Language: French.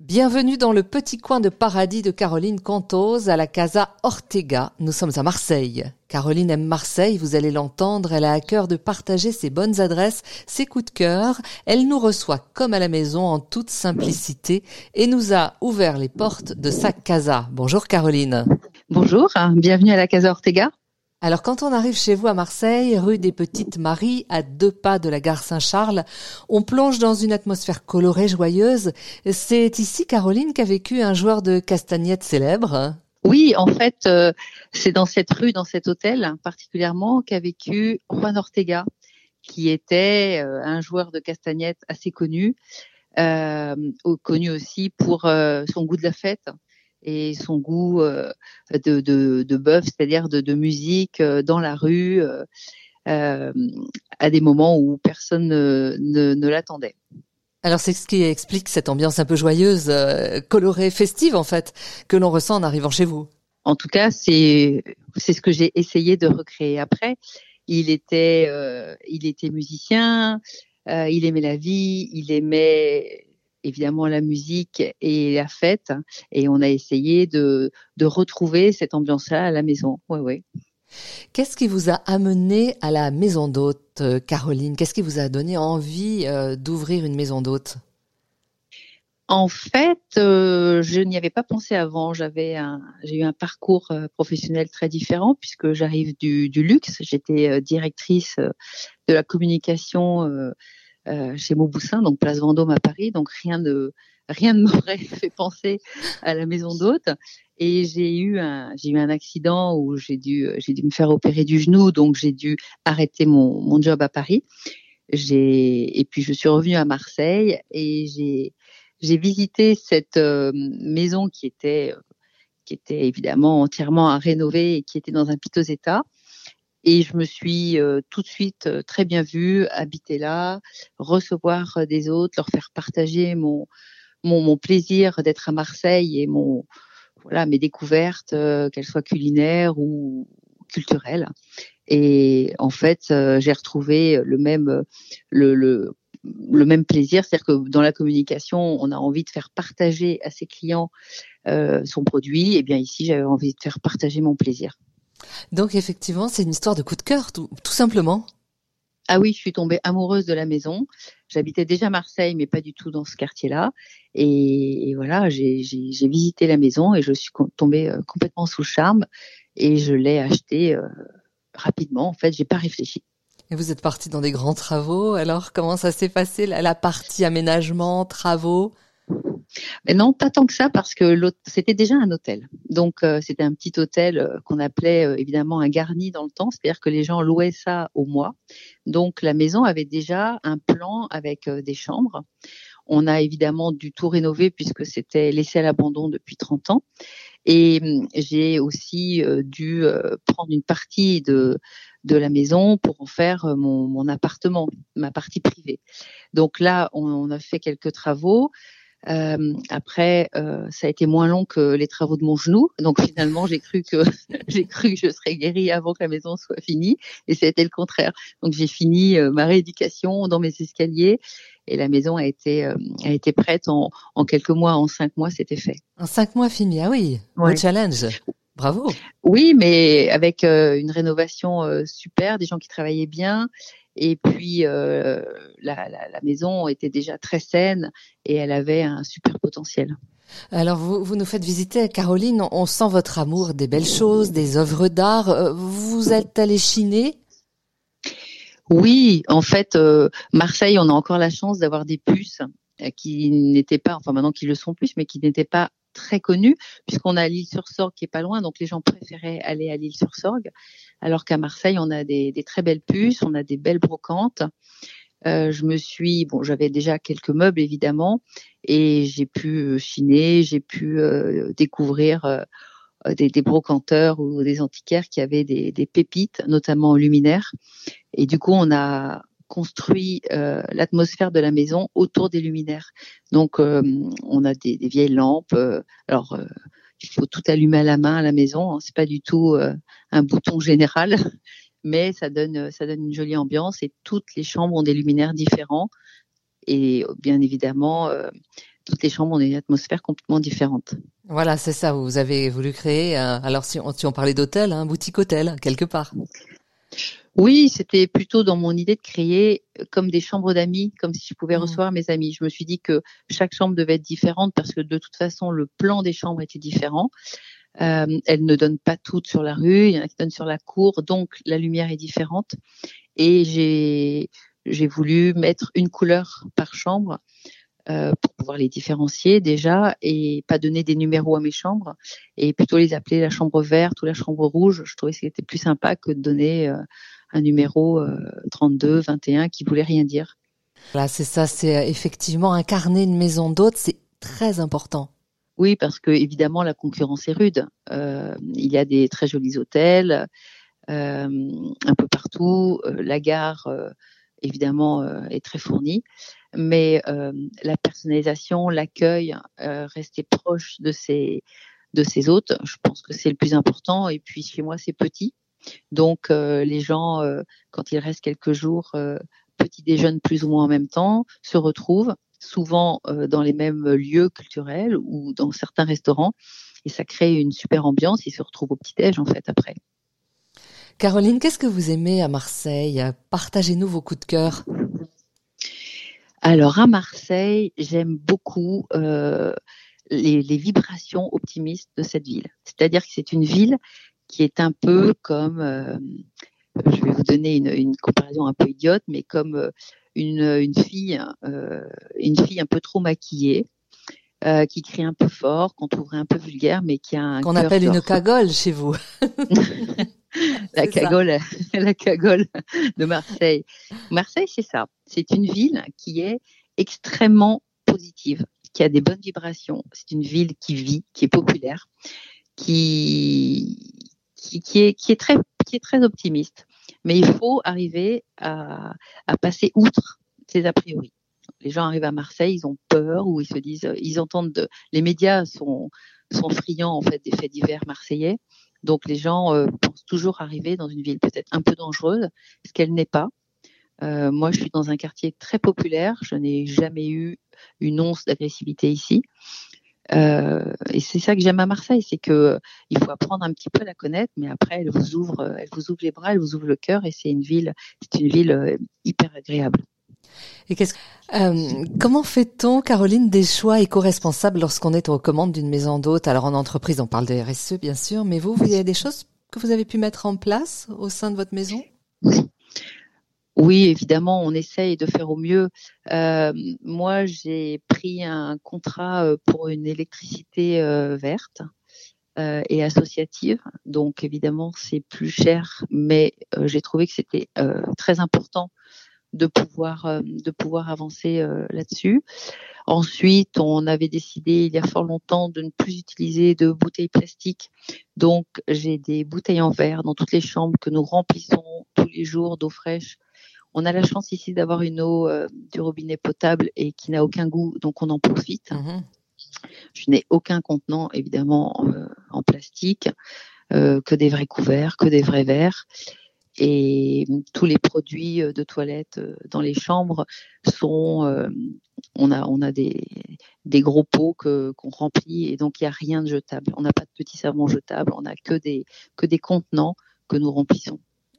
Bienvenue dans le petit coin de paradis de Caroline Cantos à la Casa Ortega. Nous sommes à Marseille. Caroline aime Marseille, vous allez l'entendre, elle a à cœur de partager ses bonnes adresses, ses coups de cœur. Elle nous reçoit comme à la maison en toute simplicité et nous a ouvert les portes de sa casa. Bonjour Caroline. Bonjour, bienvenue à la Casa Ortega. Alors quand on arrive chez vous à Marseille, rue des Petites Maries, à deux pas de la gare Saint-Charles, on plonge dans une atmosphère colorée, joyeuse. C'est ici, Caroline, qu'a vécu un joueur de castagnettes célèbre. Oui, en fait, euh, c'est dans cette rue, dans cet hôtel particulièrement, qu'a vécu Juan Ortega, qui était euh, un joueur de castagnettes assez connu, euh, connu aussi pour son goût de la fête et son goût euh, de, de, de bœuf, c'est-à-dire de, de, musique euh, dans la rue euh, à des moments où personne ne, ne, ne l'attendait. Alors c'est ce qui explique cette ambiance un peu joyeuse, colorée, festive en fait, que l'on ressent en arrivant chez vous. En tout cas, c'est c'est ce que j'ai essayé de recréer. Après, il était euh, il était musicien, euh, il aimait la vie, il aimait évidemment la musique et la fête. Et on a essayé de, de retrouver cette ambiance-là à la maison. Oui, oui. Qu'est-ce qui vous a amené à la maison d'hôte, euh, Caroline? Qu'est-ce qui vous a donné envie euh, d'ouvrir une maison d'hôte? En fait, euh, je n'y avais pas pensé avant. J'avais j'ai eu un parcours professionnel très différent puisque j'arrive du, du luxe. J'étais directrice de la communication euh, chez Mauboussin, donc place Vendôme à Paris. Donc rien de rien ne m'aurait fait penser à la maison d'hôte. Et j'ai eu un j'ai eu un accident où j'ai dû j'ai dû me faire opérer du genou, donc j'ai dû arrêter mon mon job à Paris. J'ai et puis je suis revenue à Marseille et j'ai j'ai visité cette euh, maison qui était qui était évidemment entièrement à rénover et qui était dans un piteux état. Et je me suis euh, tout de suite euh, très bien vue, habiter là, recevoir euh, des autres, leur faire partager mon, mon, mon plaisir d'être à Marseille et mon voilà mes découvertes, qu'elles soient culinaires ou culturelles. Et en fait, j'ai retrouvé le même le, le le même plaisir, c'est-à-dire que dans la communication, on a envie de faire partager à ses clients euh, son produit. Et bien ici, j'avais envie de faire partager mon plaisir. Donc effectivement, c'est une histoire de coup de cœur, tout, simplement. Ah oui, je suis tombée amoureuse de la maison. J'habitais déjà Marseille, mais pas du tout dans ce quartier-là. Et, voilà, j'ai visité la maison et je suis tombée euh, complètement sous le charme et je l'ai achetée euh, rapidement. En fait, j'ai pas réfléchi. Et vous êtes partie dans des grands travaux. Alors, comment ça s'est passé la partie aménagement, travaux? Non, pas tant que ça parce que c'était déjà un hôtel. Donc euh, c'était un petit hôtel euh, qu'on appelait euh, évidemment un garni dans le temps, c'est-à-dire que les gens louaient ça au mois. Donc la maison avait déjà un plan avec des chambres. On a évidemment dû tout rénover puisque c'était laissé à l'abandon depuis 30 ans. Et hum, j'ai aussi dû prendre une partie de de la maison pour en faire mon, mon appartement, ma partie privée. Donc là, on, on a fait quelques travaux. Euh, après, euh, ça a été moins long que les travaux de mon genou, donc finalement j'ai cru que j'ai cru que je serais guérie avant que la maison soit finie, et ça a été le contraire. Donc j'ai fini euh, ma rééducation dans mes escaliers, et la maison a été a été prête en, en quelques mois, en cinq mois, c'était fait. En cinq mois fini, ah oui, ouais. challenge. Bravo. Oui, mais avec une rénovation super, des gens qui travaillaient bien, et puis euh, la, la, la, maison était déjà très saine et elle avait un super potentiel. Alors vous, vous nous faites visiter, Caroline, on sent votre amour des belles choses, des œuvres d'art. Euh, vous êtes allée chiner? Oui, en fait, euh, Marseille, on a encore la chance d'avoir des puces qui n'étaient pas, enfin maintenant qu'ils le sont plus, mais qui n'étaient pas très connu puisqu'on a l'île sur Sorgue qui est pas loin, donc les gens préféraient aller à l'île sur Sorgue, alors qu'à Marseille on a des, des, très belles puces, on a des belles brocantes. Euh, je me suis, bon, j'avais déjà quelques meubles évidemment, et j'ai pu euh, chiner, j'ai pu euh, découvrir euh, des, des, brocanteurs ou des antiquaires qui avaient des, des pépites, notamment luminaires. Et du coup, on a construit euh, l'atmosphère de la maison autour des luminaires. Donc, euh, on a des, vieilles lampes. Euh, alors, il faut tout allumer à la main à la maison. Hein, c'est pas du tout un bouton général, mais ça donne ça donne une jolie ambiance. Et toutes les chambres ont des luminaires différents. Et bien évidemment, toutes les chambres ont une atmosphère complètement différente. Voilà, c'est ça. Vous avez voulu créer, alors si on, parlait d'hôtel, un boutique hôtel quelque part. Oui, c'était plutôt dans mon idée de créer euh, comme des chambres d'amis, comme si je pouvais mmh. recevoir mes amis. Je me suis dit que chaque chambre devait être différente parce que de toute façon, le plan des chambres était différent. Euh, elles ne donnent pas toutes sur la rue, il y en a qui donnent sur la cour, donc la lumière est différente. Et j'ai j'ai voulu mettre une couleur par chambre euh, pour pouvoir les différencier déjà et pas donner des numéros à mes chambres et plutôt les appeler la chambre verte ou la chambre rouge. Je trouvais que c'était plus sympa que de donner euh, un numéro 32, euh, 21 qui voulait rien dire. Voilà, c'est ça, c'est effectivement incarner une maison d'hôte, c'est très important. Oui, parce que évidemment la concurrence est rude. il y a des très jolis hôtels un peu partout. la gare évidemment est très fournie mais euh, la personnalisation, l'accueil, euh, rester proche de ses de ses hôtes, je pense que c'est le plus important. Et puis chez moi, c'est petit, donc euh, les gens, quand ils restent quelques jours, petit déjeunent plus ou moins en même temps, se retrouvent souvent dans les mêmes lieux culturels ou dans certains restaurants, et ça crée une super ambiance. Ils se retrouvent au petit déj en fait après. Caroline, qu'est-ce que vous aimez à Marseille? Partagez-nous vos coups de cœur. Alors à Marseille, j'aime beaucoup euh, les, vibrations optimistes de cette ville. C'est-à-dire que c'est une ville qui est un peu comme, euh, je vais vous donner une, comparaison un peu idiote, mais comme euh, une, fille, une fille un peu trop maquillée. qui crie un peu fort, qu'on trouverait un peu vulgaire, mais qui a un qu'on appelle une cagole chez vous. la cagole, la cagole de Marseille. Marseille, c'est ça. C'est une ville qui est extrêmement positive, qui a des bonnes vibrations. C'est une ville qui vit, qui est populaire, qui, qui, est, qui, est, très, qui est très optimiste. Mais il faut arriver à, à passer outre ces a priori. Les gens arrivent à Marseille, ils ont peur ou ils se disent, ils entendent de, les médias sont, sont friands en fait des faits divers marseillais donc les gens euh, pensent toujours arriver dans une ville peut-être un peu dangereuse, ce qu'elle n'est pas. Euh, moi, je suis dans un quartier très populaire. Je n'ai jamais eu une once d'agressivité ici. Euh, et c'est ça que j'aime à Marseille, c'est que il faut apprendre un petit peu à la connaître, mais après elle vous ouvre, elle vous ouvre les bras, elle vous ouvre le cœur, et c'est une ville, c'est une ville hyper agréable. Et qu'est-ce, euh, comment fait-on, Caroline, des choix éco-responsables lorsqu'on est aux commandes d'une maison d'hôte? Alors en entreprise, on parle de RSE, bien sûr, mais vous, vous avez des choses que vous avez pu mettre en place au sein de votre maison? Oui, évidemment, on essaye de faire au mieux. Euh, moi, j'ai pris un contrat euh, pour une électricité euh, verte euh, et associative. Donc, évidemment, c'est plus cher, mais euh, j'ai trouvé que c'était très important de pouvoir de pouvoir avancer là-dessus. Ensuite, on avait décidé il y a fort longtemps de ne plus utiliser de bouteilles plastiques. Donc, j'ai des bouteilles en verre dans toutes les chambres que nous remplissons tous les jours d'eau fraîche. On a la chance ici d'avoir une eau euh, du robinet potable et qui n'a aucun goût, donc on en profite. Mmh Je n'ai aucun contenant, évidemment, en plastique, que des vrais couverts, que des vrais verres et tous les produits euh, de toilette euh, dans les chambres sont euh, on a on a des des gros pots que qu'on remplit et donc il y a rien de jetable. On n'a pas de petits savons jetables, on n'a que des que des contenants que nous remplissons.